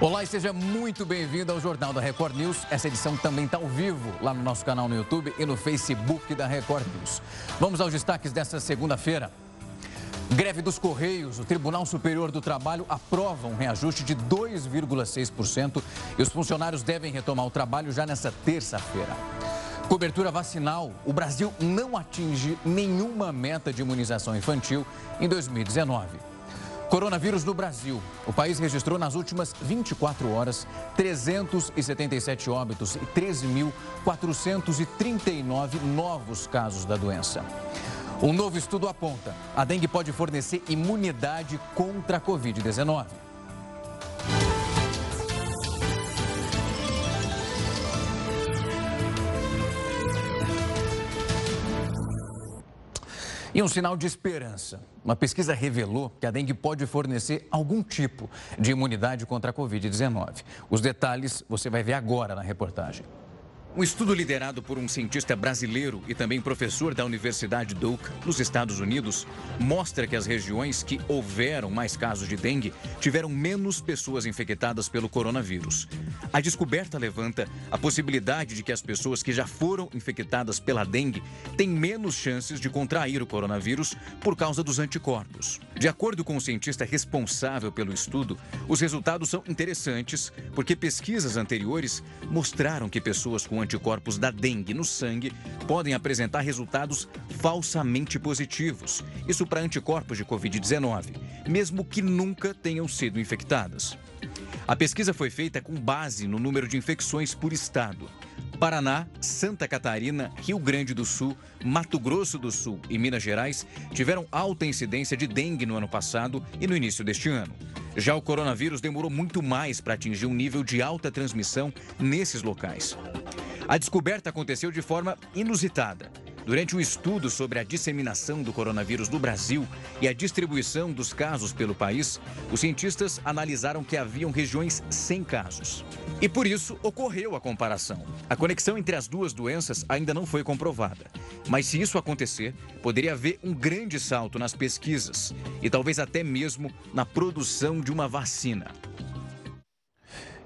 Olá e seja muito bem-vindo ao Jornal da Record News. Essa edição também está ao vivo lá no nosso canal no YouTube e no Facebook da Record News. Vamos aos destaques desta segunda-feira. Greve dos Correios. O Tribunal Superior do Trabalho aprova um reajuste de 2,6% e os funcionários devem retomar o trabalho já nesta terça-feira. Cobertura vacinal. O Brasil não atinge nenhuma meta de imunização infantil em 2019. Coronavírus no Brasil. O país registrou nas últimas 24 horas 377 óbitos e 13.439 novos casos da doença. Um novo estudo aponta: a dengue pode fornecer imunidade contra a Covid-19. E um sinal de esperança. Uma pesquisa revelou que a dengue pode fornecer algum tipo de imunidade contra a Covid-19. Os detalhes você vai ver agora na reportagem. Um estudo liderado por um cientista brasileiro e também professor da Universidade Duke, nos Estados Unidos, mostra que as regiões que houveram mais casos de dengue tiveram menos pessoas infectadas pelo coronavírus. A descoberta levanta a possibilidade de que as pessoas que já foram infectadas pela dengue têm menos chances de contrair o coronavírus por causa dos anticorpos. De acordo com o cientista responsável pelo estudo, os resultados são interessantes porque pesquisas anteriores mostraram que pessoas com anticorpos da dengue no sangue podem apresentar resultados falsamente positivos. Isso para anticorpos de Covid-19, mesmo que nunca tenham sido infectadas. A pesquisa foi feita com base no número de infecções por estado. Paraná, Santa Catarina, Rio Grande do Sul, Mato Grosso do Sul e Minas Gerais tiveram alta incidência de dengue no ano passado e no início deste ano. Já o coronavírus demorou muito mais para atingir um nível de alta transmissão nesses locais. A descoberta aconteceu de forma inusitada. Durante um estudo sobre a disseminação do coronavírus no Brasil e a distribuição dos casos pelo país, os cientistas analisaram que haviam regiões sem casos. E por isso ocorreu a comparação. A conexão entre as duas doenças ainda não foi comprovada. Mas se isso acontecer, poderia haver um grande salto nas pesquisas e talvez até mesmo na produção de uma vacina.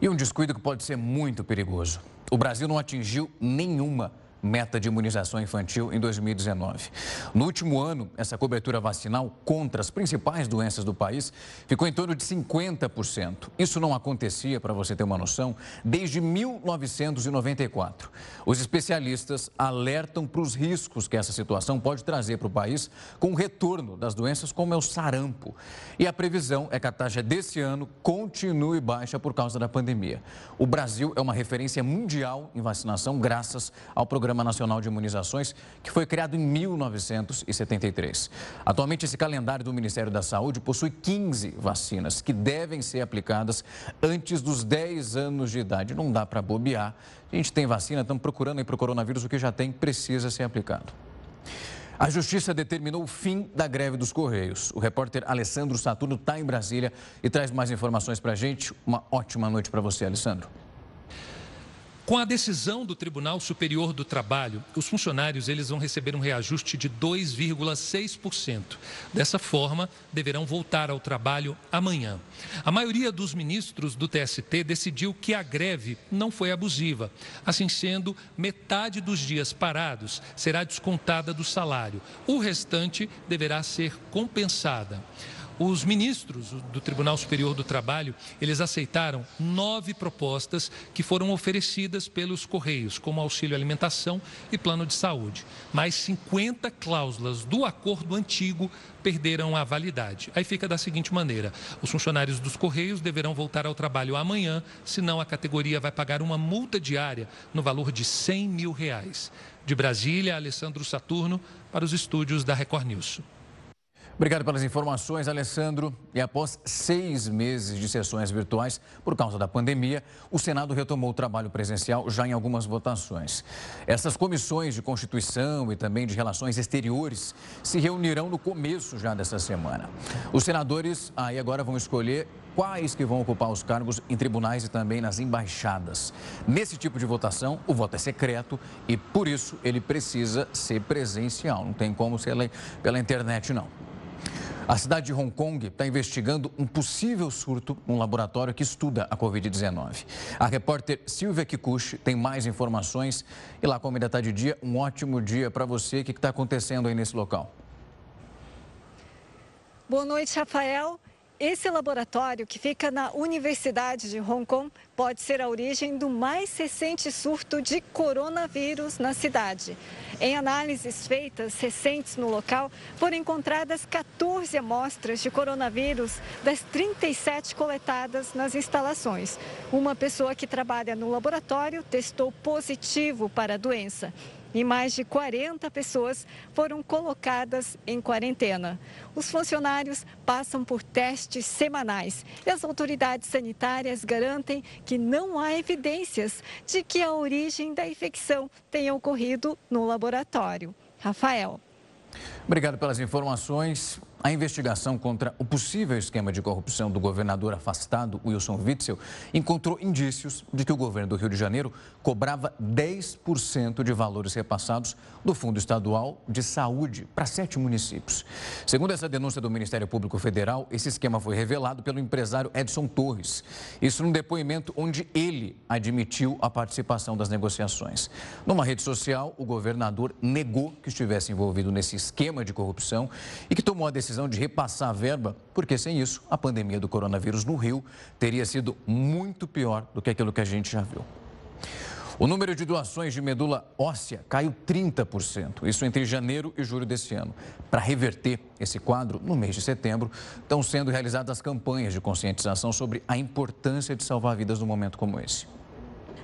E um descuido que pode ser muito perigoso. O Brasil não atingiu nenhuma meta de imunização infantil em 2019. No último ano, essa cobertura vacinal contra as principais doenças do país ficou em torno de 50%. Isso não acontecia, para você ter uma noção, desde 1994. Os especialistas alertam para os riscos que essa situação pode trazer para o país com o retorno das doenças como é o sarampo. E a previsão é que a taxa desse ano continue baixa por causa da pandemia. O Brasil é uma referência mundial em vacinação graças ao programa Programa Nacional de Imunizações, que foi criado em 1973. Atualmente, esse calendário do Ministério da Saúde possui 15 vacinas que devem ser aplicadas antes dos 10 anos de idade. Não dá para bobear. A gente tem vacina, estamos procurando aí para o coronavírus, o que já tem precisa ser aplicado. A Justiça determinou o fim da greve dos Correios. O repórter Alessandro Saturno está em Brasília e traz mais informações para a gente. Uma ótima noite para você, Alessandro. Com a decisão do Tribunal Superior do Trabalho, os funcionários eles vão receber um reajuste de 2,6%. Dessa forma, deverão voltar ao trabalho amanhã. A maioria dos ministros do TST decidiu que a greve não foi abusiva. Assim sendo, metade dos dias parados será descontada do salário. O restante deverá ser compensada. Os ministros do Tribunal Superior do Trabalho, eles aceitaram nove propostas que foram oferecidas pelos Correios, como auxílio alimentação e plano de saúde. Mais 50 cláusulas do acordo antigo perderam a validade. Aí fica da seguinte maneira: os funcionários dos Correios deverão voltar ao trabalho amanhã, senão a categoria vai pagar uma multa diária no valor de 100 mil reais. De Brasília, Alessandro Saturno, para os estúdios da Record News. Obrigado pelas informações, Alessandro. E após seis meses de sessões virtuais por causa da pandemia, o Senado retomou o trabalho presencial já em algumas votações. Essas comissões de Constituição e também de Relações Exteriores se reunirão no começo já dessa semana. Os senadores aí agora vão escolher quais que vão ocupar os cargos em tribunais e também nas embaixadas. Nesse tipo de votação, o voto é secreto e, por isso, ele precisa ser presencial. Não tem como ser pela internet, não. A cidade de Hong Kong está investigando um possível surto num laboratório que estuda a Covid-19. A repórter Silvia Kikuchi tem mais informações. E lá, como ainda está de dia, um ótimo dia para você. O que está acontecendo aí nesse local? Boa noite, Rafael. Esse laboratório, que fica na Universidade de Hong Kong, pode ser a origem do mais recente surto de coronavírus na cidade. Em análises feitas recentes no local, foram encontradas 14 amostras de coronavírus das 37 coletadas nas instalações. Uma pessoa que trabalha no laboratório testou positivo para a doença e mais de 40 pessoas foram colocadas em quarentena. Os funcionários passam por testes semanais e as autoridades sanitárias garantem que não há evidências de que a origem da infecção tenha ocorrido no laboratório. Rafael. Obrigado pelas informações. A investigação contra o possível esquema de corrupção do governador afastado, Wilson Witzel, encontrou indícios de que o governo do Rio de Janeiro cobrava 10% de valores repassados do Fundo Estadual de Saúde para sete municípios. Segundo essa denúncia do Ministério Público Federal, esse esquema foi revelado pelo empresário Edson Torres. Isso num depoimento onde ele admitiu a participação das negociações. Numa rede social, o governador negou que estivesse envolvido nesse esquema de corrupção e que tomou a decisão decisão de repassar a verba, porque sem isso, a pandemia do coronavírus no Rio teria sido muito pior do que aquilo que a gente já viu. O número de doações de medula óssea caiu 30%, isso entre janeiro e julho desse ano. Para reverter esse quadro, no mês de setembro, estão sendo realizadas campanhas de conscientização sobre a importância de salvar vidas num momento como esse.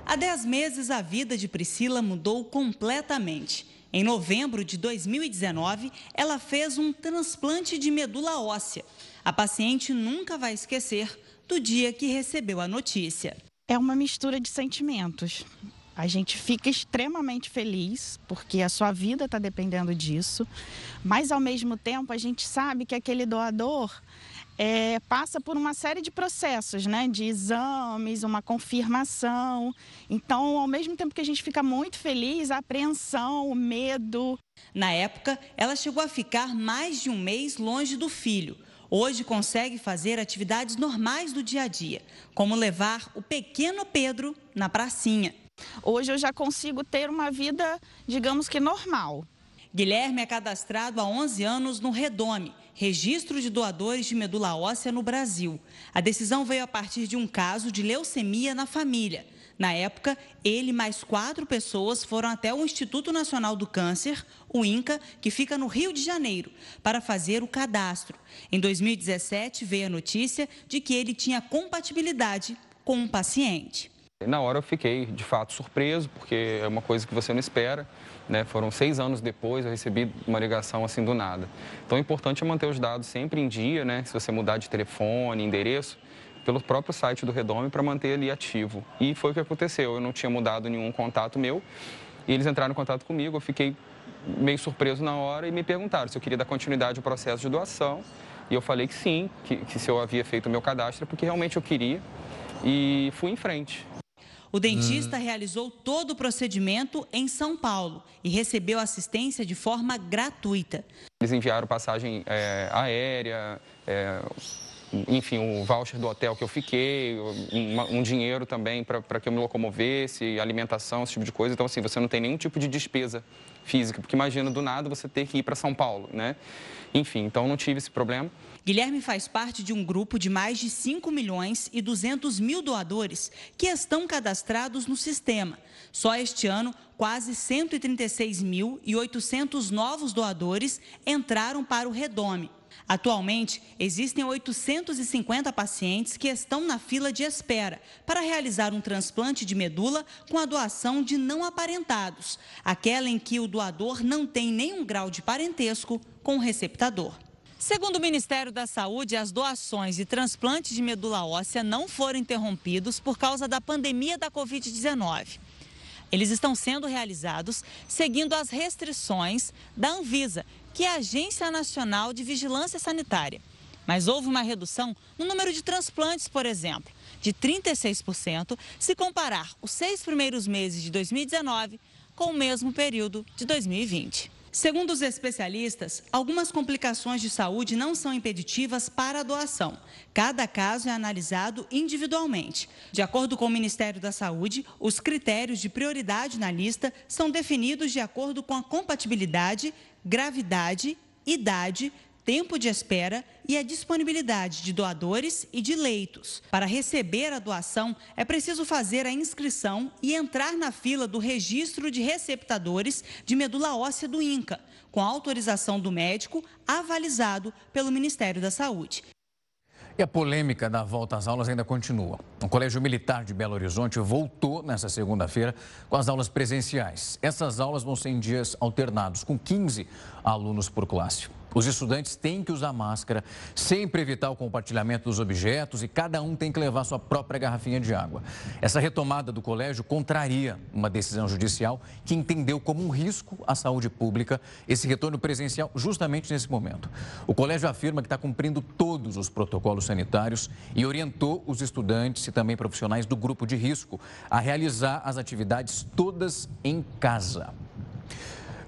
Há 10 meses, a vida de Priscila mudou completamente. Em novembro de 2019, ela fez um transplante de medula óssea. A paciente nunca vai esquecer do dia que recebeu a notícia. É uma mistura de sentimentos. A gente fica extremamente feliz porque a sua vida está dependendo disso, mas ao mesmo tempo a gente sabe que aquele doador é, passa por uma série de processos, né? De exames, uma confirmação. Então, ao mesmo tempo que a gente fica muito feliz, a apreensão, o medo. Na época, ela chegou a ficar mais de um mês longe do filho. Hoje consegue fazer atividades normais do dia a dia, como levar o pequeno Pedro na pracinha. Hoje eu já consigo ter uma vida, digamos que normal. Guilherme é cadastrado há 11 anos no Redome, registro de doadores de medula óssea no Brasil. A decisão veio a partir de um caso de leucemia na família. Na época, ele mais quatro pessoas foram até o Instituto Nacional do Câncer, o INCA, que fica no Rio de Janeiro, para fazer o cadastro. Em 2017, veio a notícia de que ele tinha compatibilidade com um paciente. Na hora eu fiquei, de fato, surpreso, porque é uma coisa que você não espera. Né? Foram seis anos depois, eu recebi uma ligação assim do nada. Então, o importante é manter os dados sempre em dia, né? Se você mudar de telefone, endereço, pelo próprio site do Redome para manter ali ativo. E foi o que aconteceu. Eu não tinha mudado nenhum contato meu e eles entraram em contato comigo. Eu fiquei meio surpreso na hora e me perguntaram se eu queria dar continuidade ao processo de doação. E eu falei que sim, que, que se eu havia feito o meu cadastro, porque realmente eu queria. E fui em frente. O dentista hum. realizou todo o procedimento em São Paulo e recebeu assistência de forma gratuita. Eles enviaram passagem é, aérea, é, enfim, o voucher do hotel que eu fiquei, um, um dinheiro também para que eu me locomovesse, alimentação, esse tipo de coisa. Então, assim, você não tem nenhum tipo de despesa física, porque imagina do nada você ter que ir para São Paulo, né? Enfim, então não tive esse problema. Guilherme faz parte de um grupo de mais de 5 milhões e 200 mil doadores que estão cadastrados no sistema. Só este ano, quase 136 mil e 800 novos doadores entraram para o Redome. Atualmente, existem 850 pacientes que estão na fila de espera para realizar um transplante de medula com a doação de não aparentados, aquela em que o doador não tem nenhum grau de parentesco com o receptador. Segundo o Ministério da Saúde, as doações e transplantes de medula óssea não foram interrompidos por causa da pandemia da Covid-19. Eles estão sendo realizados seguindo as restrições da Anvisa, que é a Agência Nacional de Vigilância Sanitária. Mas houve uma redução no número de transplantes, por exemplo, de 36% se comparar os seis primeiros meses de 2019 com o mesmo período de 2020. Segundo os especialistas, algumas complicações de saúde não são impeditivas para a doação. Cada caso é analisado individualmente. De acordo com o Ministério da Saúde, os critérios de prioridade na lista são definidos de acordo com a compatibilidade, gravidade, idade, tempo de espera e a disponibilidade de doadores e de leitos. Para receber a doação, é preciso fazer a inscrição e entrar na fila do registro de receptadores de medula óssea do INCA, com autorização do médico avalizado pelo Ministério da Saúde. E a polêmica da volta às aulas ainda continua. O Colégio Militar de Belo Horizonte voltou nesta segunda-feira com as aulas presenciais. Essas aulas vão ser em dias alternados, com 15 alunos por classe. Os estudantes têm que usar máscara, sempre evitar o compartilhamento dos objetos e cada um tem que levar sua própria garrafinha de água. Essa retomada do colégio contraria uma decisão judicial que entendeu como um risco à saúde pública esse retorno presencial justamente nesse momento. O colégio afirma que está cumprindo todos os protocolos sanitários e orientou os estudantes e também profissionais do grupo de risco a realizar as atividades todas em casa.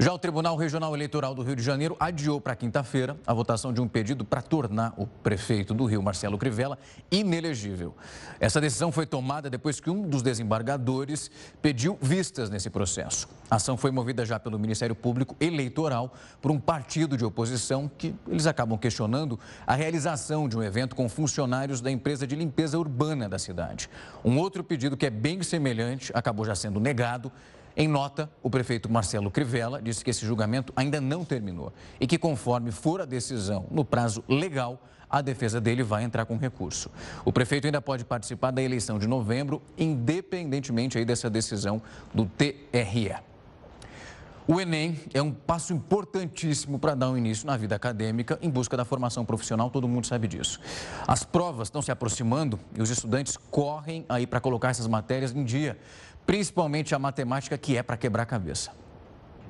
Já o Tribunal Regional Eleitoral do Rio de Janeiro adiou para quinta-feira a votação de um pedido para tornar o prefeito do Rio, Marcelo Crivella, inelegível. Essa decisão foi tomada depois que um dos desembargadores pediu vistas nesse processo. A ação foi movida já pelo Ministério Público Eleitoral por um partido de oposição que eles acabam questionando a realização de um evento com funcionários da empresa de limpeza urbana da cidade. Um outro pedido que é bem semelhante acabou já sendo negado em nota, o prefeito Marcelo Crivella disse que esse julgamento ainda não terminou e que, conforme for a decisão no prazo legal, a defesa dele vai entrar com recurso. O prefeito ainda pode participar da eleição de novembro, independentemente aí dessa decisão do TRE. O Enem é um passo importantíssimo para dar um início na vida acadêmica em busca da formação profissional, todo mundo sabe disso. As provas estão se aproximando e os estudantes correm aí para colocar essas matérias em dia principalmente a matemática, que é para quebrar a cabeça.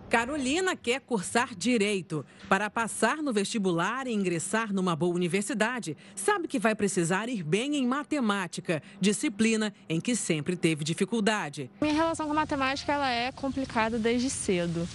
Carolina quer cursar direito. Para passar no vestibular e ingressar numa boa universidade, sabe que vai precisar ir bem em matemática, disciplina em que sempre teve dificuldade. Minha relação com a matemática ela é complicada desde cedo.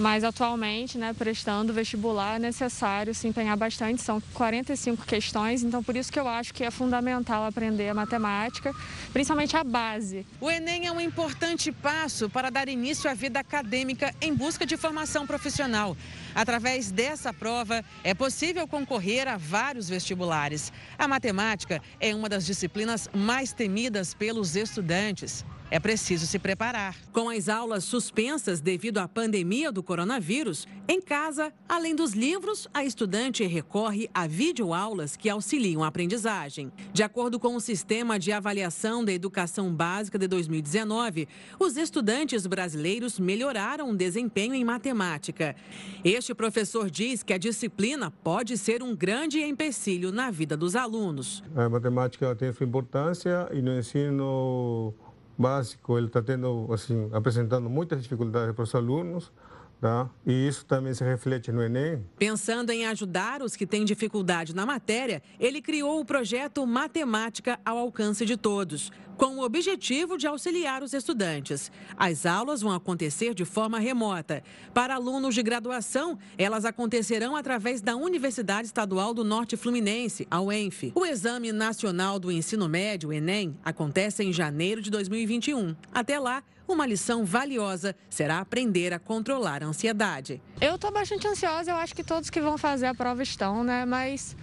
Mas atualmente, né, prestando vestibular, é necessário se empenhar bastante, são 45 questões, então por isso que eu acho que é fundamental aprender a matemática, principalmente a base. O Enem é um importante passo para dar início à vida acadêmica em busca de formação profissional. Através dessa prova, é possível concorrer a vários vestibulares. A matemática é uma das disciplinas mais temidas pelos estudantes. É preciso se preparar. Com as aulas suspensas devido à pandemia do coronavírus, em casa, além dos livros, a estudante recorre a videoaulas que auxiliam a aprendizagem. De acordo com o Sistema de Avaliação da Educação Básica de 2019, os estudantes brasileiros melhoraram o desempenho em matemática. Este professor diz que a disciplina pode ser um grande empecilho na vida dos alunos. A matemática tem sua importância e no ensino básico, ele está tendo, assim, apresentando muitas dificuldades para os alunos, Tá? E isso também se reflete no Enem. Pensando em ajudar os que têm dificuldade na matéria, ele criou o projeto Matemática ao Alcance de Todos, com o objetivo de auxiliar os estudantes. As aulas vão acontecer de forma remota. Para alunos de graduação, elas acontecerão através da Universidade Estadual do Norte Fluminense, a UENF. O Exame Nacional do Ensino Médio, Enem, acontece em janeiro de 2021. Até lá, uma lição valiosa será aprender a controlar a ansiedade. Eu estou bastante ansiosa, eu acho que todos que vão fazer a prova estão, né? Mas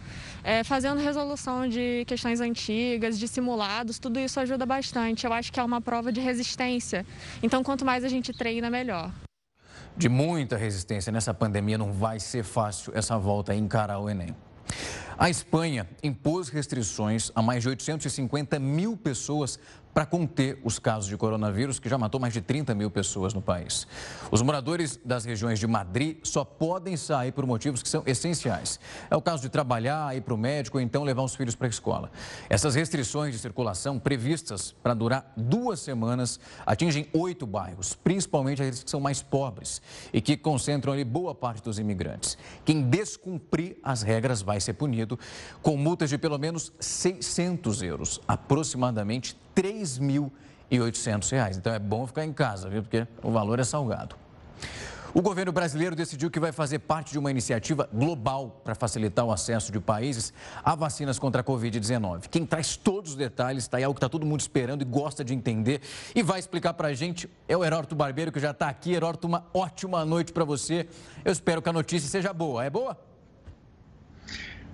é, fazendo resolução de questões antigas, de simulados, tudo isso ajuda bastante. Eu acho que é uma prova de resistência. Então, quanto mais a gente treina, melhor. De muita resistência nessa pandemia, não vai ser fácil essa volta a encarar o Enem. A Espanha impôs restrições a mais de 850 mil pessoas para conter os casos de coronavírus, que já matou mais de 30 mil pessoas no país. Os moradores das regiões de Madrid só podem sair por motivos que são essenciais. É o caso de trabalhar, ir para o médico ou então levar os filhos para a escola. Essas restrições de circulação, previstas para durar duas semanas, atingem oito bairros, principalmente aqueles que são mais pobres e que concentram ali boa parte dos imigrantes. Quem descumprir as regras vai ser punido com multas de pelo menos 600 euros, aproximadamente 3.800 reais. Então é bom ficar em casa, viu? Porque o valor é salgado. O governo brasileiro decidiu que vai fazer parte de uma iniciativa global para facilitar o acesso de países a vacinas contra a Covid-19. Quem traz todos os detalhes, está aí algo que está todo mundo esperando e gosta de entender e vai explicar para a gente é o Heródoto Barbeiro, que já está aqui. Heródoto, uma ótima noite para você. Eu espero que a notícia seja boa. É boa?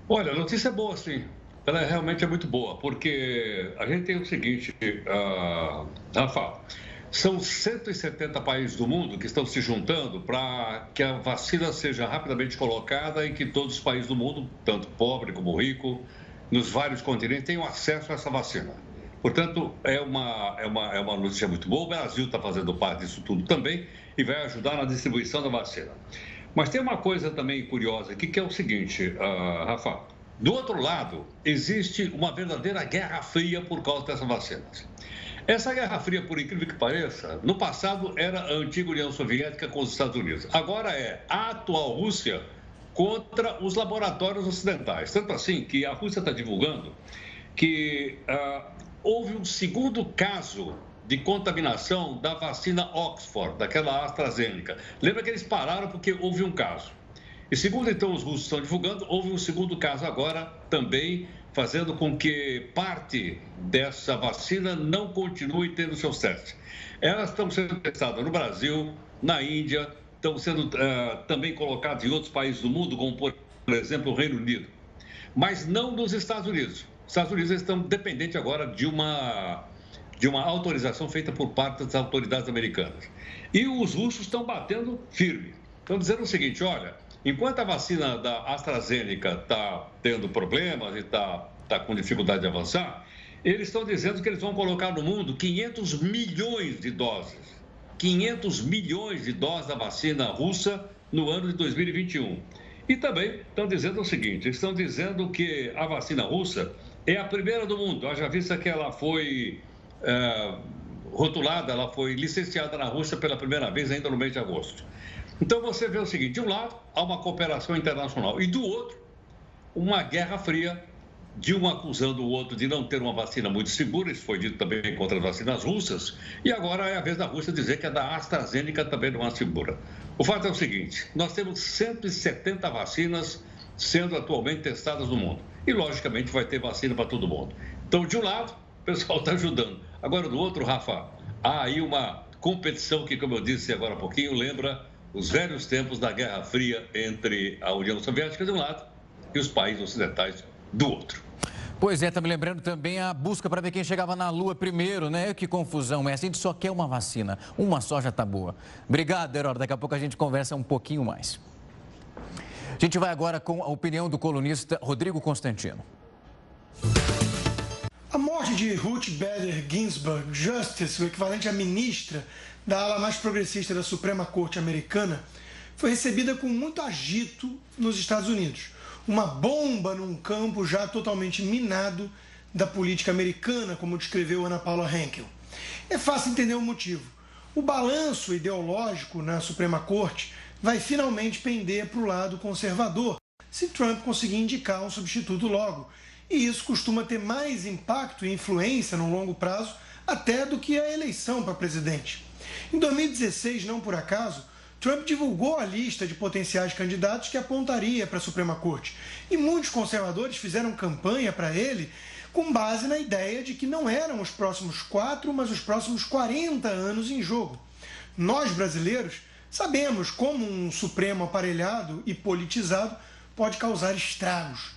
Olha, a notícia é boa, sim. Ela realmente é muito boa, porque a gente tem o seguinte, uh, Rafa, são 170 países do mundo que estão se juntando para que a vacina seja rapidamente colocada e que todos os países do mundo, tanto pobre como rico, nos vários continentes, tenham acesso a essa vacina. Portanto, é uma, é uma, é uma notícia muito boa. O Brasil está fazendo parte disso tudo também e vai ajudar na distribuição da vacina. Mas tem uma coisa também curiosa aqui, que é o seguinte, uh, Rafa. Do outro lado, existe uma verdadeira guerra fria por causa dessas vacinas. Essa Guerra Fria, por incrível que pareça, no passado era a antiga União Soviética com os Estados Unidos. Agora é a atual Rússia contra os laboratórios ocidentais. Tanto assim que a Rússia está divulgando que uh, houve um segundo caso de contaminação da vacina Oxford, daquela AstraZeneca. Lembra que eles pararam porque houve um caso. E segundo então os russos estão divulgando, houve um segundo caso agora também fazendo com que parte dessa vacina não continue tendo seus testes. Elas estão sendo testadas no Brasil, na Índia, estão sendo uh, também colocadas em outros países do mundo, como por exemplo o Reino Unido, mas não nos Estados Unidos. Os Estados Unidos estão dependentes agora de uma, de uma autorização feita por parte das autoridades americanas. E os russos estão batendo firme. Estão dizendo o seguinte: olha, Enquanto a vacina da AstraZeneca está tendo problemas e está tá com dificuldade de avançar, eles estão dizendo que eles vão colocar no mundo 500 milhões de doses. 500 milhões de doses da vacina russa no ano de 2021. E também estão dizendo o seguinte: estão dizendo que a vacina russa é a primeira do mundo. Haja vista que ela foi é, rotulada, ela foi licenciada na Rússia pela primeira vez ainda no mês de agosto. Então você vê o seguinte: de um lado, há uma cooperação internacional, e do outro, uma guerra fria, de um acusando o outro de não ter uma vacina muito segura, isso foi dito também contra as vacinas russas, e agora é a vez da Rússia dizer que a da AstraZeneca também não é segura. O fato é o seguinte: nós temos 170 vacinas sendo atualmente testadas no mundo. E, logicamente, vai ter vacina para todo mundo. Então, de um lado, o pessoal está ajudando. Agora, do outro, Rafa, há aí uma competição que, como eu disse agora há pouquinho, lembra os velhos tempos da Guerra Fria entre a União Soviética de um lado e os países ocidentais do outro. Pois é, tá me lembrando também a busca para ver quem chegava na Lua primeiro, né? Que confusão é. A gente só quer uma vacina. Uma só já tá boa. Obrigado, Herói. Daqui a pouco a gente conversa um pouquinho mais. A gente vai agora com a opinião do colunista Rodrigo Constantino. Morte de Ruth Bader Ginsburg, Justice, o equivalente a ministra da ala mais progressista da Suprema Corte Americana, foi recebida com muito agito nos Estados Unidos. Uma bomba num campo já totalmente minado da política americana, como descreveu Ana Paula Henkel. É fácil entender o motivo. O balanço ideológico na Suprema Corte vai finalmente pender para o lado conservador, se Trump conseguir indicar um substituto logo. E isso costuma ter mais impacto e influência no longo prazo até do que a eleição para presidente. Em 2016, não por acaso, Trump divulgou a lista de potenciais candidatos que apontaria para a Suprema Corte. E muitos conservadores fizeram campanha para ele com base na ideia de que não eram os próximos quatro, mas os próximos 40 anos em jogo. Nós, brasileiros, sabemos como um Supremo aparelhado e politizado pode causar estragos.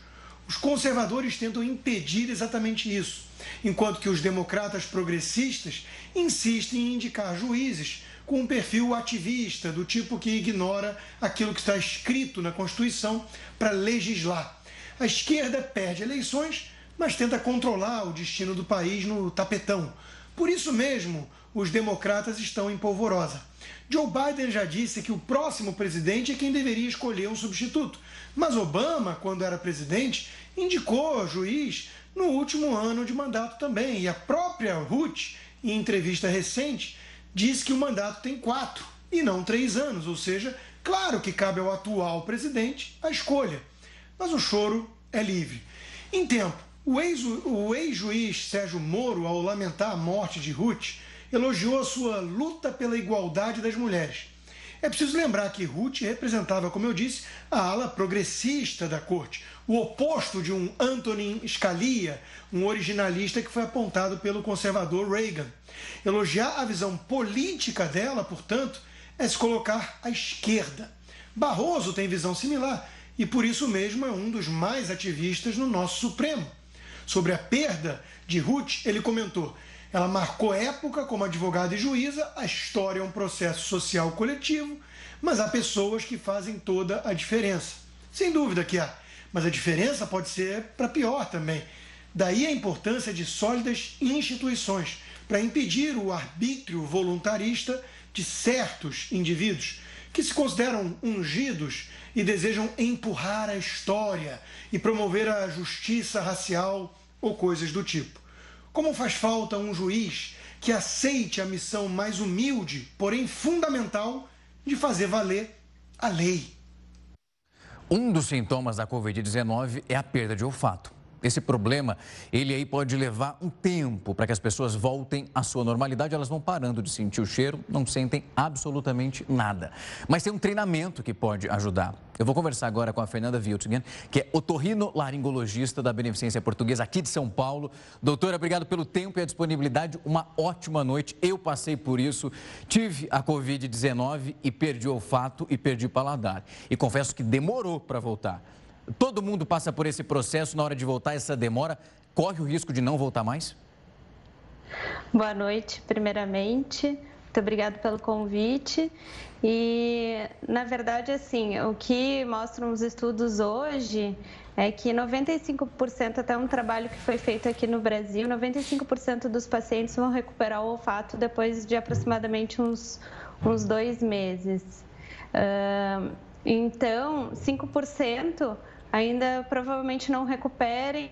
Os conservadores tentam impedir exatamente isso, enquanto que os democratas progressistas insistem em indicar juízes com um perfil ativista, do tipo que ignora aquilo que está escrito na Constituição para legislar. A esquerda perde eleições, mas tenta controlar o destino do país no tapetão. Por isso mesmo, os democratas estão em polvorosa. Joe Biden já disse que o próximo presidente é quem deveria escolher um substituto. Mas Obama, quando era presidente, indicou juiz no último ano de mandato também. E a própria Ruth em entrevista recente, diz que o mandato tem quatro e não três anos, ou seja, claro que cabe ao atual presidente a escolha. Mas o choro é livre. Em tempo, o ex-juiz Sérgio Moro, ao lamentar a morte de Ruth, elogiou a sua luta pela igualdade das mulheres. É preciso lembrar que Ruth representava, como eu disse, a ala progressista da corte, o oposto de um Antonin Scalia, um originalista que foi apontado pelo conservador Reagan. Elogiar a visão política dela, portanto, é se colocar à esquerda. Barroso tem visão similar e por isso mesmo é um dos mais ativistas no nosso Supremo. Sobre a perda de Ruth, ele comentou: ela marcou época como advogada e juíza, a história é um processo social coletivo, mas há pessoas que fazem toda a diferença. Sem dúvida que há, mas a diferença pode ser para pior também. Daí a importância de sólidas instituições para impedir o arbítrio voluntarista de certos indivíduos que se consideram ungidos e desejam empurrar a história e promover a justiça racial ou coisas do tipo. Como faz falta um juiz que aceite a missão mais humilde, porém fundamental, de fazer valer a lei. Um dos sintomas da Covid-19 é a perda de olfato. Esse problema, ele aí pode levar um tempo para que as pessoas voltem à sua normalidade. Elas vão parando de sentir o cheiro, não sentem absolutamente nada. Mas tem um treinamento que pode ajudar. Eu vou conversar agora com a Fernanda Wiltgen, que é otorrino-laringologista da Beneficência Portuguesa aqui de São Paulo. Doutora, obrigado pelo tempo e a disponibilidade. Uma ótima noite. Eu passei por isso, tive a Covid-19 e perdi o olfato e perdi o paladar. E confesso que demorou para voltar. Todo mundo passa por esse processo na hora de voltar, essa demora. Corre o risco de não voltar mais? Boa noite, primeiramente. Muito obrigado pelo convite. E, na verdade, assim, o que mostram os estudos hoje é que 95%, até um trabalho que foi feito aqui no Brasil, 95% dos pacientes vão recuperar o olfato depois de aproximadamente uns, uns dois meses. Uh, então, 5% ainda provavelmente não recuperem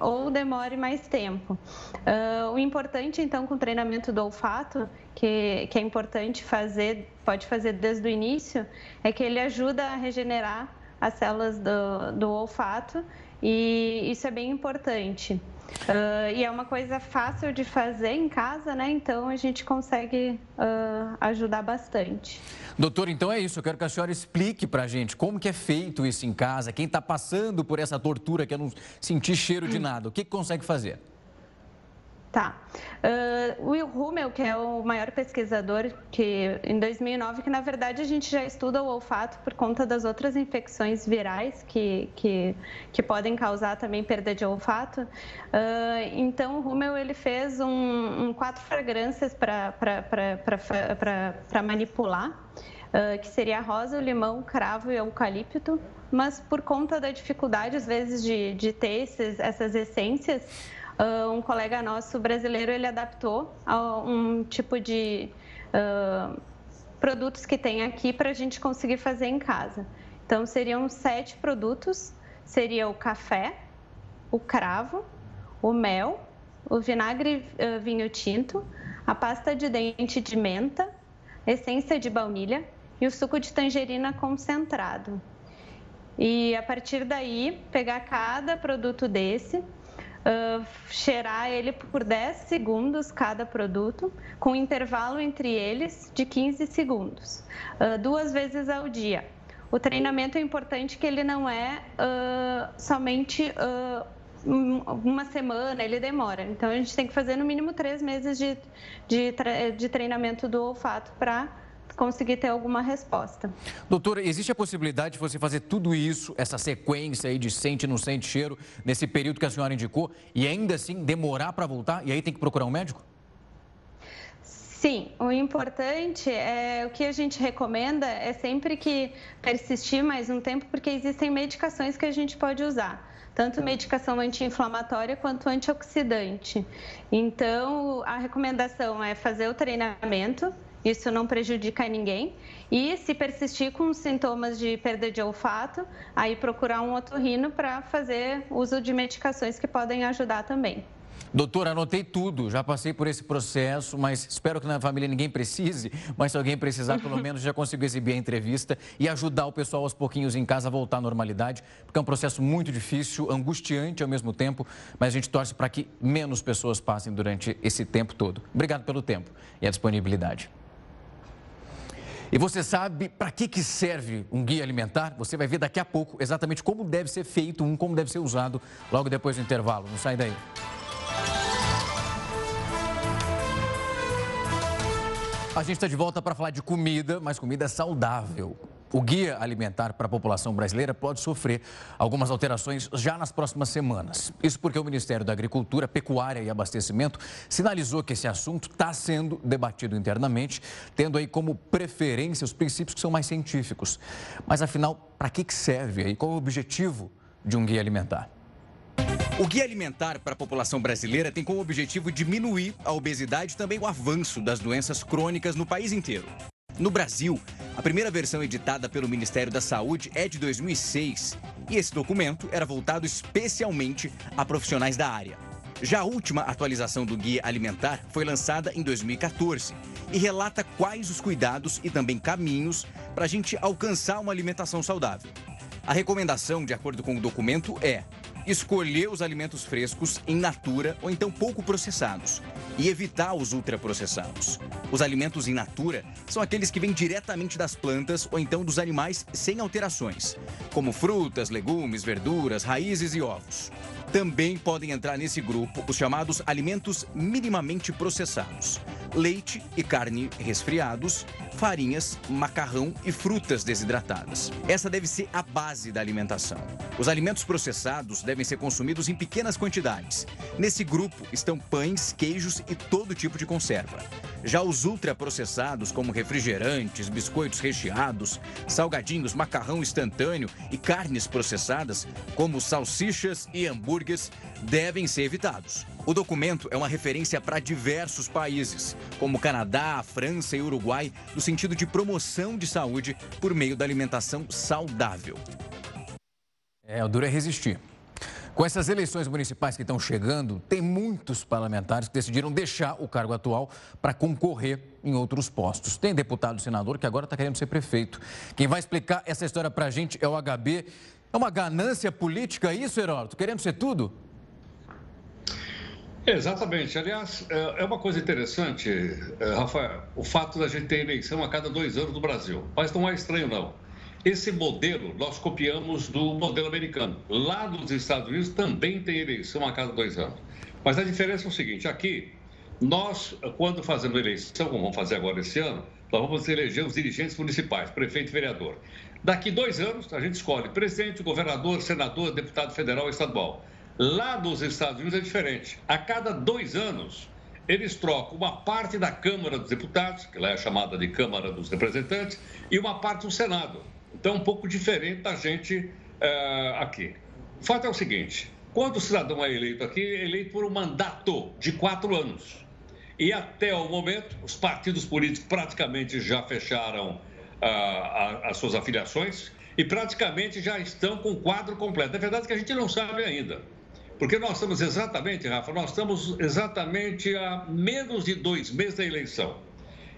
ou demore mais tempo. Uh, o importante, então, com o treinamento do olfato, que, que é importante fazer, pode fazer desde o início, é que ele ajuda a regenerar as células do, do olfato e isso é bem importante. Uh, e é uma coisa fácil de fazer em casa, né? Então a gente consegue uh, ajudar bastante. Doutor, então é isso. Eu quero que a senhora explique para a gente como que é feito isso em casa, quem está passando por essa tortura que é não sentir cheiro de nada, o que, que consegue fazer? Tá. Uh, o Will Hummel, que é o maior pesquisador que em 2009, que na verdade a gente já estuda o olfato por conta das outras infecções virais que, que, que podem causar também perda de olfato. Uh, então, o Hummel ele fez um, um quatro fragrâncias para manipular. Uh, que seria a rosa, o limão, cravo e eucalipto, mas por conta da dificuldade, às vezes, de, de ter esses, essas essências, uh, um colega nosso brasileiro ele adaptou a um tipo de uh, produtos que tem aqui para a gente conseguir fazer em casa. Então seriam sete produtos: seria o café, o cravo, o mel, o vinagre uh, vinho tinto, a pasta de dente de menta, essência de baunilha e o suco de tangerina concentrado. E a partir daí, pegar cada produto desse, uh, cheirar ele por 10 segundos cada produto, com intervalo entre eles de 15 segundos, uh, duas vezes ao dia. O treinamento é importante que ele não é uh, somente uma semana, ele demora. Então a gente tem que fazer no mínimo três meses de, de, de treinamento do olfato para conseguir ter alguma resposta. Doutora, existe a possibilidade de você fazer tudo isso, essa sequência aí de sente, não sente cheiro, nesse período que a senhora indicou, e ainda assim demorar para voltar e aí tem que procurar um médico? Sim, o importante é o que a gente recomenda é sempre que persistir mais um tempo, porque existem medicações que a gente pode usar tanto medicação anti-inflamatória quanto antioxidante. Então, a recomendação é fazer o treinamento isso não prejudica ninguém. E se persistir com sintomas de perda de olfato, aí procurar um otorrino para fazer uso de medicações que podem ajudar também. Doutora, anotei tudo, já passei por esse processo, mas espero que na família ninguém precise, mas se alguém precisar, pelo menos já consigo exibir a entrevista e ajudar o pessoal aos pouquinhos em casa a voltar à normalidade, porque é um processo muito difícil, angustiante ao mesmo tempo, mas a gente torce para que menos pessoas passem durante esse tempo todo. Obrigado pelo tempo e a disponibilidade. E você sabe para que, que serve um guia alimentar? Você vai ver daqui a pouco exatamente como deve ser feito um, como deve ser usado logo depois do intervalo. Não sai daí. A gente está de volta para falar de comida, mas comida saudável. O guia alimentar para a população brasileira pode sofrer algumas alterações já nas próximas semanas. Isso porque o Ministério da Agricultura, Pecuária e Abastecimento sinalizou que esse assunto está sendo debatido internamente, tendo aí como preferência os princípios que são mais científicos. Mas afinal, para que serve e qual o objetivo de um guia alimentar? O Guia Alimentar para a População Brasileira tem como objetivo diminuir a obesidade e também o avanço das doenças crônicas no país inteiro. No Brasil, a primeira versão editada pelo Ministério da Saúde é de 2006 e esse documento era voltado especialmente a profissionais da área. Já a última atualização do Guia Alimentar foi lançada em 2014 e relata quais os cuidados e também caminhos para a gente alcançar uma alimentação saudável. A recomendação, de acordo com o documento, é escolher os alimentos frescos em natura ou então pouco processados e evitar os ultraprocessados. Os alimentos in natura são aqueles que vêm diretamente das plantas ou então dos animais sem alterações, como frutas, legumes, verduras, raízes e ovos. Também podem entrar nesse grupo os chamados alimentos minimamente processados: leite e carne resfriados, farinhas, macarrão e frutas desidratadas. Essa deve ser a base da alimentação. Os alimentos processados devem ser consumidos em pequenas quantidades. Nesse grupo estão pães, queijos e todo tipo de conserva. Já os ultraprocessados, como refrigerantes, biscoitos recheados, salgadinhos, macarrão instantâneo e carnes processadas, como salsichas e hambúrgueres, devem ser evitados. O documento é uma referência para diversos países, como Canadá, França e Uruguai, no sentido de promoção de saúde por meio da alimentação saudável. É, o duro é resistir. Com essas eleições municipais que estão chegando, tem muitos parlamentares que decidiram deixar o cargo atual para concorrer em outros postos. Tem deputado senador que agora está querendo ser prefeito. Quem vai explicar essa história para a gente é o HB. É uma ganância política isso, Heródoto? Querendo ser tudo? Exatamente. Aliás, é, é uma coisa interessante, é, Rafael, o fato da gente ter eleição a cada dois anos no Brasil. Mas não é estranho, não. Esse modelo nós copiamos do modelo americano. Lá nos Estados Unidos também tem eleição a cada dois anos. Mas a diferença é o seguinte: aqui, nós, quando fazemos eleição, como vamos fazer agora esse ano, nós vamos eleger os dirigentes municipais, prefeito e vereador. Daqui dois anos, a gente escolhe presidente, governador, senador, deputado federal e estadual. Lá nos Estados Unidos é diferente. A cada dois anos, eles trocam uma parte da Câmara dos Deputados, que lá é chamada de Câmara dos Representantes, e uma parte do Senado. Então, um pouco diferente da gente uh, aqui. O fato é o seguinte: quando o cidadão é eleito aqui, é eleito por um mandato de quatro anos. E até o momento, os partidos políticos praticamente já fecharam uh, as suas afiliações e praticamente já estão com o quadro completo. É verdade que a gente não sabe ainda. Porque nós estamos exatamente, Rafa, nós estamos exatamente a menos de dois meses da eleição.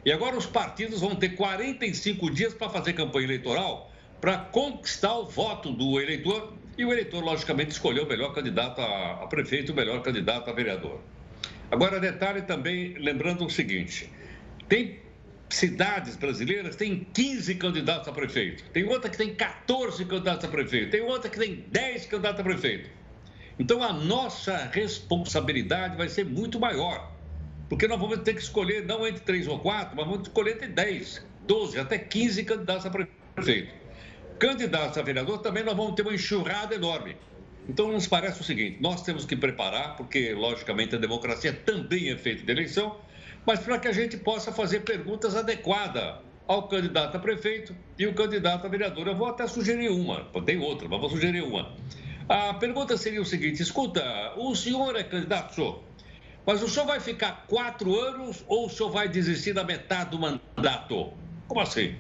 E agora os partidos vão ter 45 dias para fazer campanha eleitoral para conquistar o voto do eleitor e o eleitor, logicamente, escolheu o melhor candidato a, prefeito, o melhor candidato a vereador. Agora, detalhe também, lembrando o seguinte: tem cidades brasileiras tem 15 candidatos a prefeito, tem outra que tem 14 candidatos a prefeito, tem outra que tem 10 candidatos a prefeito. Então, a nossa responsabilidade vai ser muito maior. Porque nós vamos ter que escolher não entre três ou quatro, mas vamos escolher entre 10, 12, até 15 candidatos a prefeito. Candidatos a vereador também nós vamos ter uma enxurrada enorme. Então, nos parece o seguinte: nós temos que preparar, porque, logicamente, a democracia também é feita de eleição, mas para que a gente possa fazer perguntas adequadas ao candidato a prefeito e o candidato a vereador. Eu vou até sugerir uma, tem outra, mas vou sugerir uma. A pergunta seria o seguinte: escuta, o senhor é candidato, senhor? Mas o senhor vai ficar quatro anos ou o senhor vai desistir da metade do mandato? Como assim?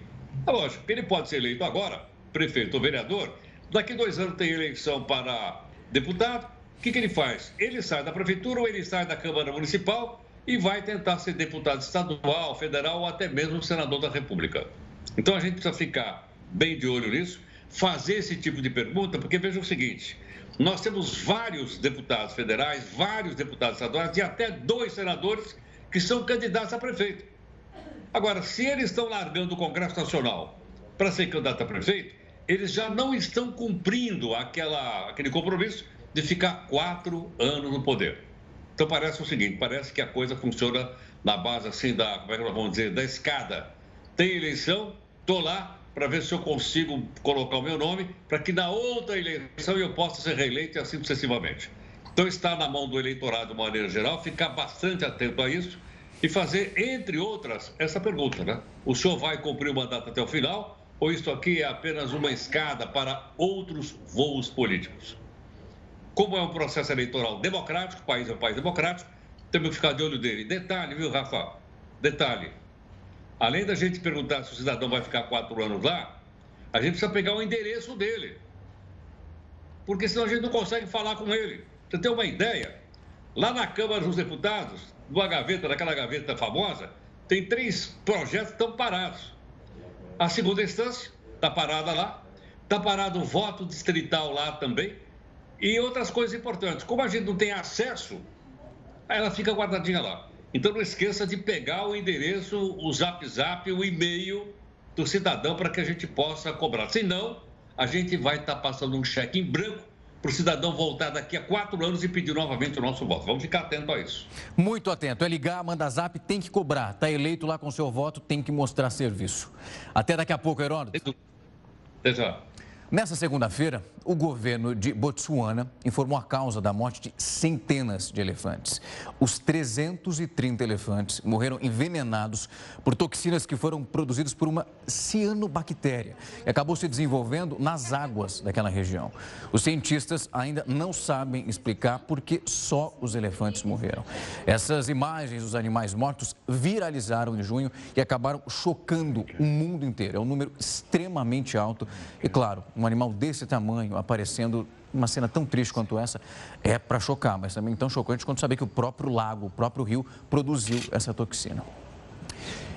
É lógico, ele pode ser eleito agora, prefeito ou vereador. Daqui dois anos tem eleição para deputado. O que, que ele faz? Ele sai da prefeitura ou ele sai da Câmara Municipal e vai tentar ser deputado estadual, federal ou até mesmo senador da República. Então a gente precisa ficar bem de olho nisso, fazer esse tipo de pergunta, porque veja o seguinte: nós temos vários deputados federais, vários deputados estaduais e até dois senadores que são candidatos a prefeito. Agora, se eles estão largando o Congresso Nacional para ser candidato a prefeito, eles já não estão cumprindo aquela, aquele compromisso de ficar quatro anos no poder. Então parece o seguinte, parece que a coisa funciona na base assim da, como é que nós vamos dizer, da escada. Tem eleição, estou lá para ver se eu consigo colocar o meu nome para que na outra eleição eu possa ser reeleito e assim sucessivamente. Então está na mão do eleitorado de maneira geral ficar bastante atento a isso e fazer, entre outras, essa pergunta, né? O senhor vai cumprir o mandato até o final ou isso aqui é apenas uma escada para outros voos políticos? Como é um processo eleitoral democrático, o país é um país democrático, temos que ficar de olho dele. Detalhe, viu, Rafa? Detalhe. Além da gente perguntar se o cidadão vai ficar quatro anos lá, a gente precisa pegar o endereço dele. Porque senão a gente não consegue falar com ele. Você tem uma ideia? Lá na Câmara dos Deputados, numa gaveta, naquela gaveta famosa, tem três projetos que estão parados. A segunda instância está parada lá, está parado o voto distrital lá também, e outras coisas importantes. Como a gente não tem acesso, ela fica guardadinha lá. Então não esqueça de pegar o endereço, o zap zap, o e-mail do cidadão para que a gente possa cobrar. Senão, a gente vai estar tá passando um cheque em branco para o cidadão voltar daqui a quatro anos e pedir novamente o nosso voto. Vamos ficar atento a isso. Muito atento. É ligar, manda zap, tem que cobrar. Está eleito lá com seu voto, tem que mostrar serviço. Até daqui a pouco, Heródoto. Até já. Nessa segunda-feira, o governo de Botsuana informou a causa da morte de centenas de elefantes. Os 330 elefantes morreram envenenados por toxinas que foram produzidas por uma cianobactéria e acabou se desenvolvendo nas águas daquela região. Os cientistas ainda não sabem explicar por que só os elefantes morreram. Essas imagens dos animais mortos viralizaram em junho e acabaram chocando o mundo inteiro. É um número extremamente alto e, claro, um animal desse tamanho aparecendo uma cena tão triste quanto essa é para chocar, mas também tão chocante quanto saber que o próprio lago, o próprio rio produziu essa toxina.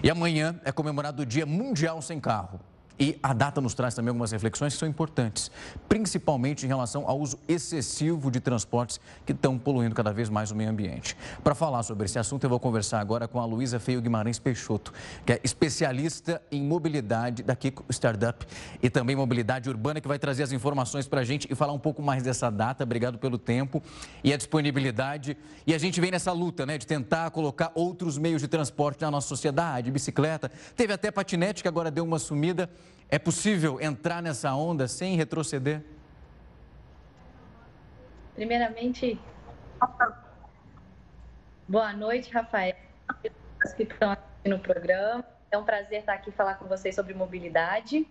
E amanhã é comemorado o Dia Mundial Sem Carro. E a data nos traz também algumas reflexões que são importantes, principalmente em relação ao uso excessivo de transportes que estão poluindo cada vez mais o meio ambiente. Para falar sobre esse assunto, eu vou conversar agora com a Luísa Feio Guimarães Peixoto, que é especialista em mobilidade da Kiko Startup e também mobilidade urbana, que vai trazer as informações para a gente e falar um pouco mais dessa data. Obrigado pelo tempo e a disponibilidade. E a gente vem nessa luta, né, de tentar colocar outros meios de transporte na nossa sociedade, bicicleta. Teve até patinete, que agora deu uma sumida. É possível entrar nessa onda sem retroceder? Primeiramente, boa noite, Rafael, que estão aqui no programa. É um prazer estar aqui falar com vocês sobre mobilidade.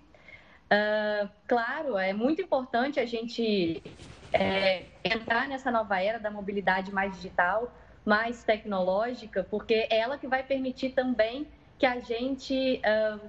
Uh, claro, é muito importante a gente é, entrar nessa nova era da mobilidade mais digital, mais tecnológica, porque é ela que vai permitir também que a gente uh,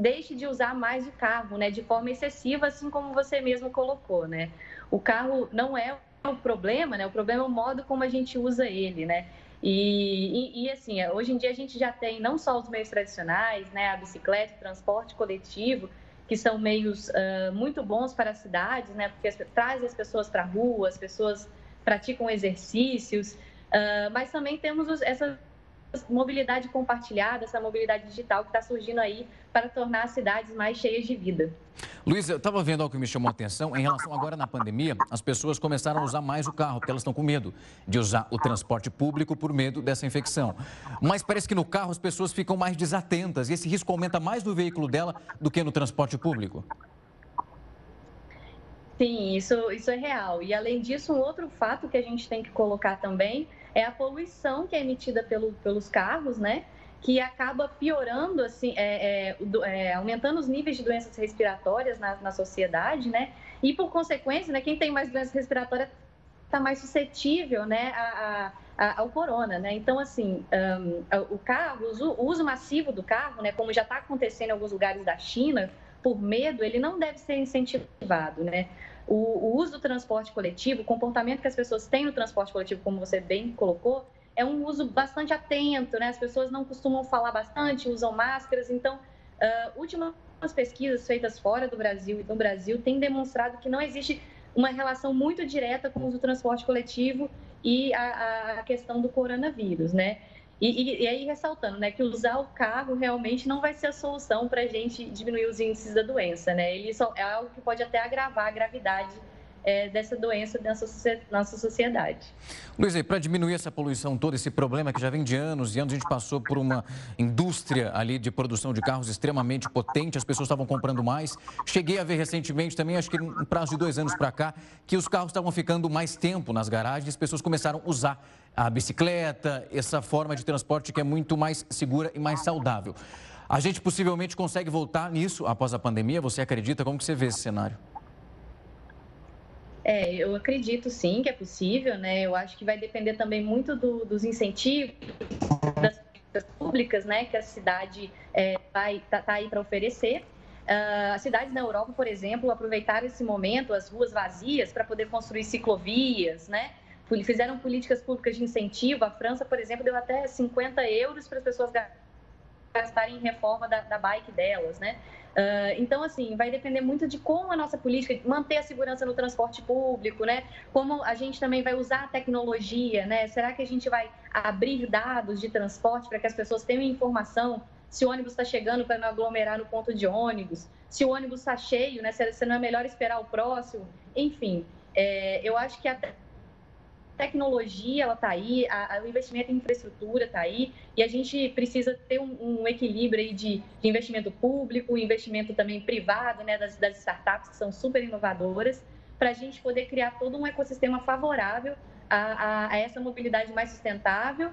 deixe de usar mais o carro, né, de forma excessiva, assim como você mesmo colocou, né? O carro não é o problema, né? O problema é o modo como a gente usa ele, né? E, e, e, assim, hoje em dia a gente já tem não só os meios tradicionais, né, a bicicleta, o transporte coletivo, que são meios uh, muito bons para as cidades, né, porque trazem as pessoas para a rua, as pessoas praticam exercícios, uh, mas também temos os, essas mobilidade compartilhada, essa mobilidade digital que está surgindo aí para tornar as cidades mais cheias de vida. Luísa, eu estava vendo algo que me chamou a atenção. Em relação agora na pandemia, as pessoas começaram a usar mais o carro, porque elas estão com medo de usar o transporte público por medo dessa infecção. Mas parece que no carro as pessoas ficam mais desatentas e esse risco aumenta mais no veículo dela do que no transporte público. Sim, isso, isso é real. E além disso, um outro fato que a gente tem que colocar também é a poluição que é emitida pelo, pelos carros, né? Que acaba piorando, assim, é, é, é, aumentando os níveis de doenças respiratórias na, na sociedade, né? E por consequência, né, quem tem mais doenças respiratórias está mais suscetível, né, a, a, ao corona, né? Então, assim, um, o carro, o uso massivo do carro, né, como já está acontecendo em alguns lugares da China, por medo, ele não deve ser incentivado, né? O, o, uso do transporte coletivo, o comportamento que as pessoas têm no transporte coletivo, como você bem colocou, é um uso bastante atento, né? As pessoas não costumam falar bastante, usam máscaras. Então, uh, últimas pesquisas feitas fora do Brasil e no Brasil têm demonstrado que não existe uma relação muito direta com o uso do transporte coletivo e a, a questão do coronavírus, né? E, e, e, aí, ressaltando, né, que usar o carro realmente não vai ser a solução para a gente diminuir os índices da doença, né? Ele só, é algo que pode até agravar a gravidade é, dessa doença nessa nossa sociedade. Luiz, para diminuir essa poluição toda, esse problema que já vem de anos e anos, a gente passou por uma indústria ali de produção de carros extremamente potente, as pessoas estavam comprando mais. Cheguei a ver recentemente também, acho que um prazo de dois anos para cá, que os carros estavam ficando mais tempo nas garagens, as pessoas começaram a usar a bicicleta, essa forma de transporte que é muito mais segura e mais saudável. A gente possivelmente consegue voltar nisso após a pandemia? Você acredita? Como que você vê esse cenário? É, eu acredito sim que é possível, né? Eu acho que vai depender também muito do, dos incentivos das públicas, né? Que a cidade é, vai tá, tá aí para oferecer. Uh, as cidades na Europa, por exemplo, aproveitaram esse momento, as ruas vazias, para poder construir ciclovias, né? Fizeram políticas públicas de incentivo. A França, por exemplo, deu até 50 euros para as pessoas gastarem em reforma da, da bike delas, né? Uh, então, assim, vai depender muito de como a nossa política manter a segurança no transporte público, né? Como a gente também vai usar a tecnologia, né? Será que a gente vai abrir dados de transporte para que as pessoas tenham informação se o ônibus está chegando para não aglomerar no ponto de ônibus, se o ônibus está cheio, né? Se não é melhor esperar o próximo, enfim. É, eu acho que até tecnologia ela está aí, a, a, o investimento em infraestrutura está aí, e a gente precisa ter um, um equilíbrio aí de, de, investimento público, investimento também privado, né, das, das startups que são super inovadoras, para a gente poder criar todo um ecossistema favorável a, a, a essa mobilidade mais sustentável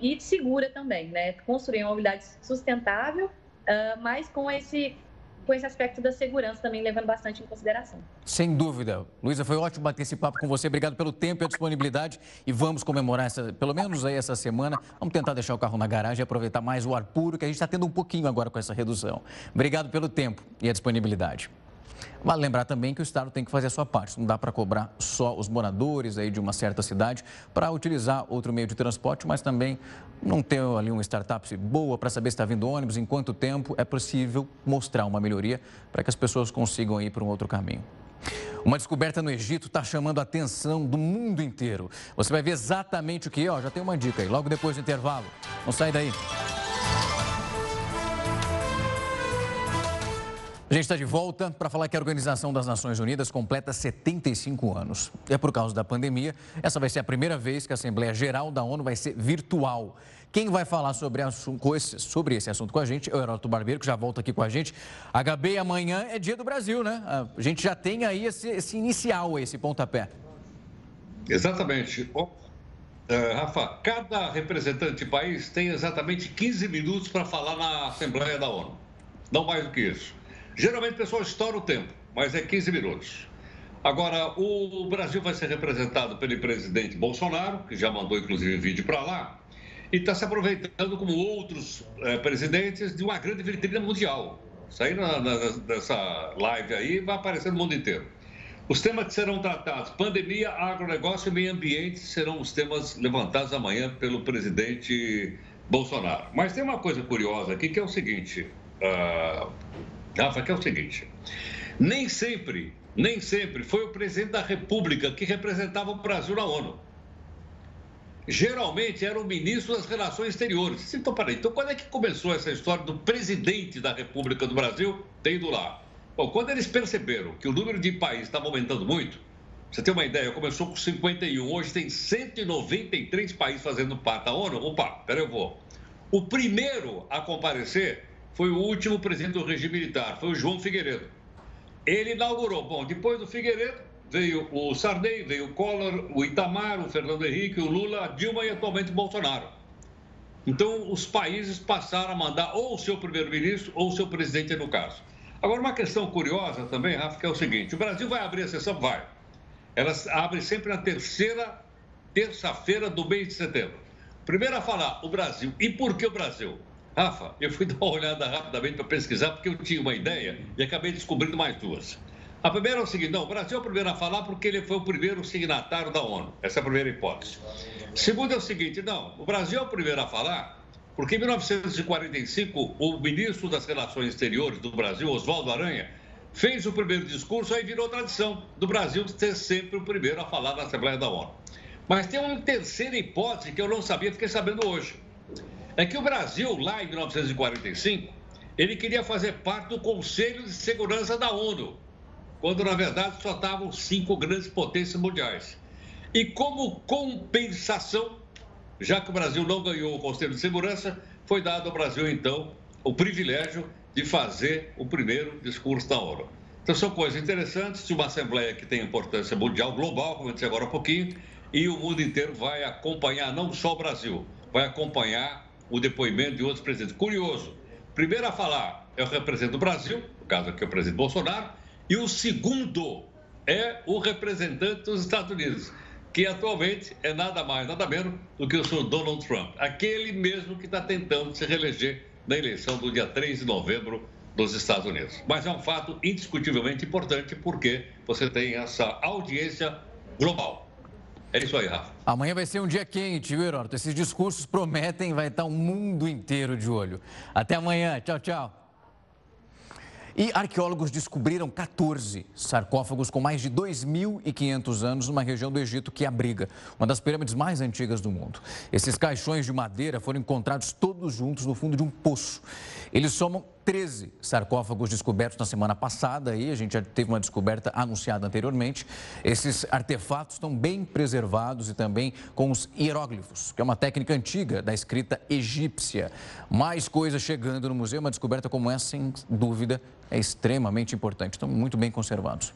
e segura também, né? Construir uma mobilidade sustentável, uh, mas com esse com esse aspecto da segurança também levando bastante em consideração. Sem dúvida. Luísa, foi ótimo bater esse papo com você. Obrigado pelo tempo e a disponibilidade. E vamos comemorar, essa, pelo menos aí essa semana. Vamos tentar deixar o carro na garagem e aproveitar mais o ar puro, que a gente está tendo um pouquinho agora com essa redução. Obrigado pelo tempo e a disponibilidade. Vale lembrar também que o Estado tem que fazer a sua parte. Não dá para cobrar só os moradores aí de uma certa cidade para utilizar outro meio de transporte, mas também não ter ali uma startup boa para saber se está vindo ônibus, em quanto tempo é possível mostrar uma melhoria para que as pessoas consigam ir para um outro caminho. Uma descoberta no Egito está chamando a atenção do mundo inteiro. Você vai ver exatamente o que é, ó, já tem uma dica aí, logo depois do intervalo. Não sai daí. A gente está de volta para falar que a Organização das Nações Unidas completa 75 anos. É por causa da pandemia, essa vai ser a primeira vez que a Assembleia Geral da ONU vai ser virtual. Quem vai falar sobre, sobre esse assunto com a gente é o Heródoto Barbeiro, que já volta aqui com a gente. HB, amanhã é dia do Brasil, né? A gente já tem aí esse, esse inicial, esse pontapé. Exatamente. Oh, uh, Rafa, cada representante de país tem exatamente 15 minutos para falar na Assembleia da ONU. Não mais do que isso. Geralmente o pessoal estoura o tempo, mas é 15 minutos. Agora, o Brasil vai ser representado pelo presidente Bolsonaro, que já mandou inclusive vídeo para lá, e está se aproveitando, como outros é, presidentes, de uma grande vitrine mundial. Isso aí na, na, nessa live aí vai aparecer no mundo inteiro. Os temas que serão tratados, pandemia, agronegócio e meio ambiente, serão os temas levantados amanhã pelo presidente Bolsonaro. Mas tem uma coisa curiosa aqui que é o seguinte: uh, Rafa, que é o seguinte: nem sempre, nem sempre foi o presidente da República que representava o Brasil na ONU. Geralmente era o ministro das Relações Exteriores. Então, peraí, então quando é que começou essa história do presidente da República do Brasil ter ido lá? Bom, quando eles perceberam que o número de países estava aumentando muito, você tem uma ideia, começou com 51, hoje tem 193 países fazendo parte da ONU. Opa, peraí, eu vou. O primeiro a comparecer foi o último presidente do regime militar, foi o João Figueiredo. Ele inaugurou. Bom, depois do Figueiredo, veio o Sarney, veio o Collor, o Itamar, o Fernando Henrique, o Lula, a Dilma e atualmente o Bolsonaro. Então, os países passaram a mandar ou o seu primeiro-ministro ou o seu presidente, no caso. Agora, uma questão curiosa também, Rafa, que é o seguinte: o Brasil vai abrir a sessão? Vai. Ela abre sempre na terceira terça-feira do mês de setembro. Primeiro a falar o Brasil. E por que o Brasil? Rafa, eu fui dar uma olhada rapidamente para pesquisar, porque eu tinha uma ideia e acabei descobrindo mais duas. A primeira é o seguinte: não, o Brasil é o primeiro a falar porque ele foi o primeiro signatário da ONU. Essa é a primeira hipótese. Segunda é o seguinte: não, o Brasil é o primeiro a falar porque em 1945 o ministro das Relações Exteriores do Brasil, Oswaldo Aranha, fez o primeiro discurso, aí virou tradição do Brasil ser sempre o primeiro a falar na Assembleia da ONU. Mas tem uma terceira hipótese que eu não sabia, fiquei sabendo hoje. É que o Brasil, lá em 1945, ele queria fazer parte do Conselho de Segurança da ONU, quando na verdade só estavam cinco grandes potências mundiais. E como compensação, já que o Brasil não ganhou o Conselho de Segurança, foi dado ao Brasil, então, o privilégio de fazer o primeiro discurso da ONU. Então, são coisas interessantes de uma Assembleia que tem importância mundial, global, como eu disse agora há pouquinho, e o mundo inteiro vai acompanhar, não só o Brasil, vai acompanhar o depoimento de outros presidentes. Curioso, primeiro a falar é o representante do Brasil, no caso aqui é o presidente Bolsonaro, e o segundo é o representante dos Estados Unidos que atualmente é nada mais, nada menos do que o senhor Donald Trump, aquele mesmo que está tentando se reeleger na eleição do dia 3 de novembro dos Estados Unidos. Mas é um fato indiscutivelmente importante porque você tem essa audiência global. É isso aí, Rafa. Amanhã vai ser um dia quente, viu, Heródoto? Esses discursos prometem, vai estar o mundo inteiro de olho. Até amanhã. Tchau, tchau. E arqueólogos descobriram 14 sarcófagos com mais de 2.500 anos numa região do Egito que abriga uma das pirâmides mais antigas do mundo. Esses caixões de madeira foram encontrados todos juntos no fundo de um poço. Eles somam 13 sarcófagos descobertos na semana passada e a gente já teve uma descoberta anunciada anteriormente. Esses artefatos estão bem preservados e também com os hieróglifos, que é uma técnica antiga da escrita egípcia. Mais coisas chegando no museu, uma descoberta como essa, sem dúvida, é extremamente importante. Estão muito bem conservados.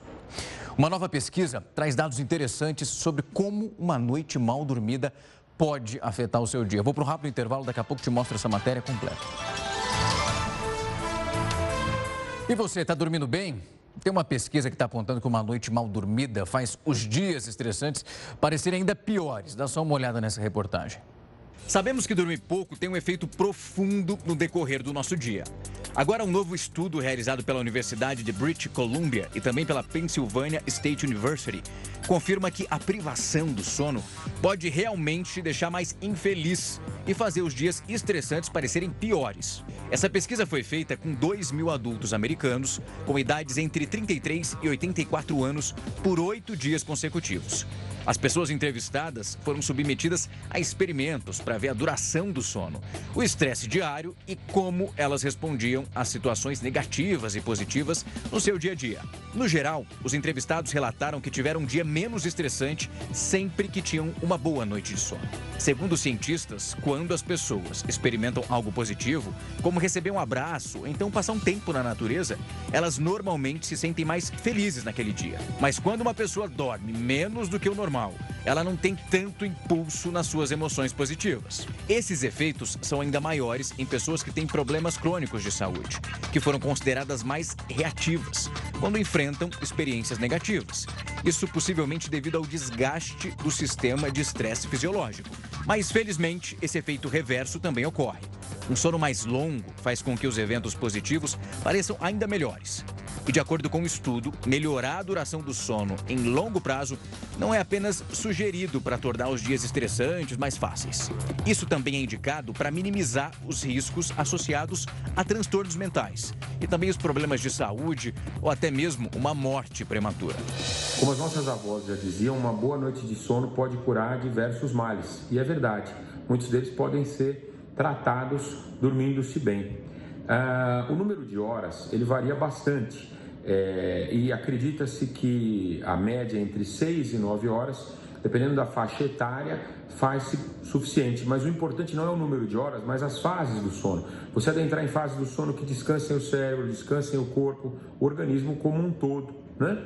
Uma nova pesquisa traz dados interessantes sobre como uma noite mal dormida pode afetar o seu dia. Vou para um rápido intervalo, daqui a pouco te mostro essa matéria completa. E você, está dormindo bem? Tem uma pesquisa que está apontando que uma noite mal dormida faz os dias estressantes parecerem ainda piores. Dá só uma olhada nessa reportagem. Sabemos que dormir pouco tem um efeito profundo no decorrer do nosso dia. Agora, um novo estudo realizado pela Universidade de British Columbia e também pela Pennsylvania State University confirma que a privação do sono pode realmente te deixar mais infeliz e fazer os dias estressantes parecerem piores. Essa pesquisa foi feita com 2 mil adultos americanos com idades entre 33 e 84 anos por oito dias consecutivos. As pessoas entrevistadas foram submetidas a experimentos para ver a duração do sono, o estresse diário e como elas respondiam às situações negativas e positivas no seu dia a dia. No geral, os entrevistados relataram que tiveram um dia menos estressante sempre que tinham uma boa noite de sono. Segundo os cientistas, quando as pessoas experimentam algo positivo, como receber um abraço, então passar um tempo na natureza, elas normalmente se sentem mais felizes naquele dia. Mas quando uma pessoa dorme menos do que o normal. Ela não tem tanto impulso nas suas emoções positivas. Esses efeitos são ainda maiores em pessoas que têm problemas crônicos de saúde, que foram consideradas mais reativas quando enfrentam experiências negativas. Isso possivelmente devido ao desgaste do sistema de estresse fisiológico. Mas felizmente, esse efeito reverso também ocorre. Um sono mais longo faz com que os eventos positivos pareçam ainda melhores. E de acordo com o um estudo, melhorar a duração do sono em longo prazo não é apenas sugerido para tornar os dias estressantes mais fáceis. Isso também é indicado para minimizar os riscos associados a transtornos mentais e também os problemas de saúde ou até mesmo uma morte prematura. Como as nossas avós já diziam, uma boa noite de sono pode curar diversos males. E é verdade, muitos deles podem ser tratados dormindo-se bem. Uh, o número de horas ele varia bastante é, e acredita-se que a média entre 6 e 9 horas, dependendo da faixa etária, faz-se suficiente. Mas o importante não é o número de horas, mas as fases do sono. Você adentrar em fases do sono que descansem o cérebro, descansem o corpo, o organismo como um todo. Né?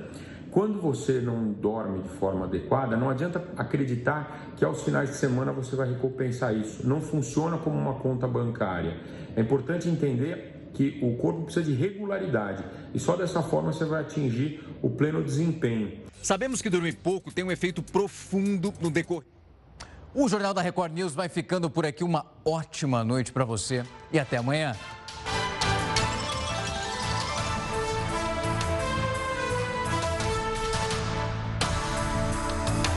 Quando você não dorme de forma adequada, não adianta acreditar que aos finais de semana você vai recompensar isso. Não funciona como uma conta bancária. É importante entender que o corpo precisa de regularidade e só dessa forma você vai atingir o pleno desempenho. Sabemos que dormir pouco tem um efeito profundo no decorrer. O Jornal da Record News vai ficando por aqui. Uma ótima noite para você e até amanhã.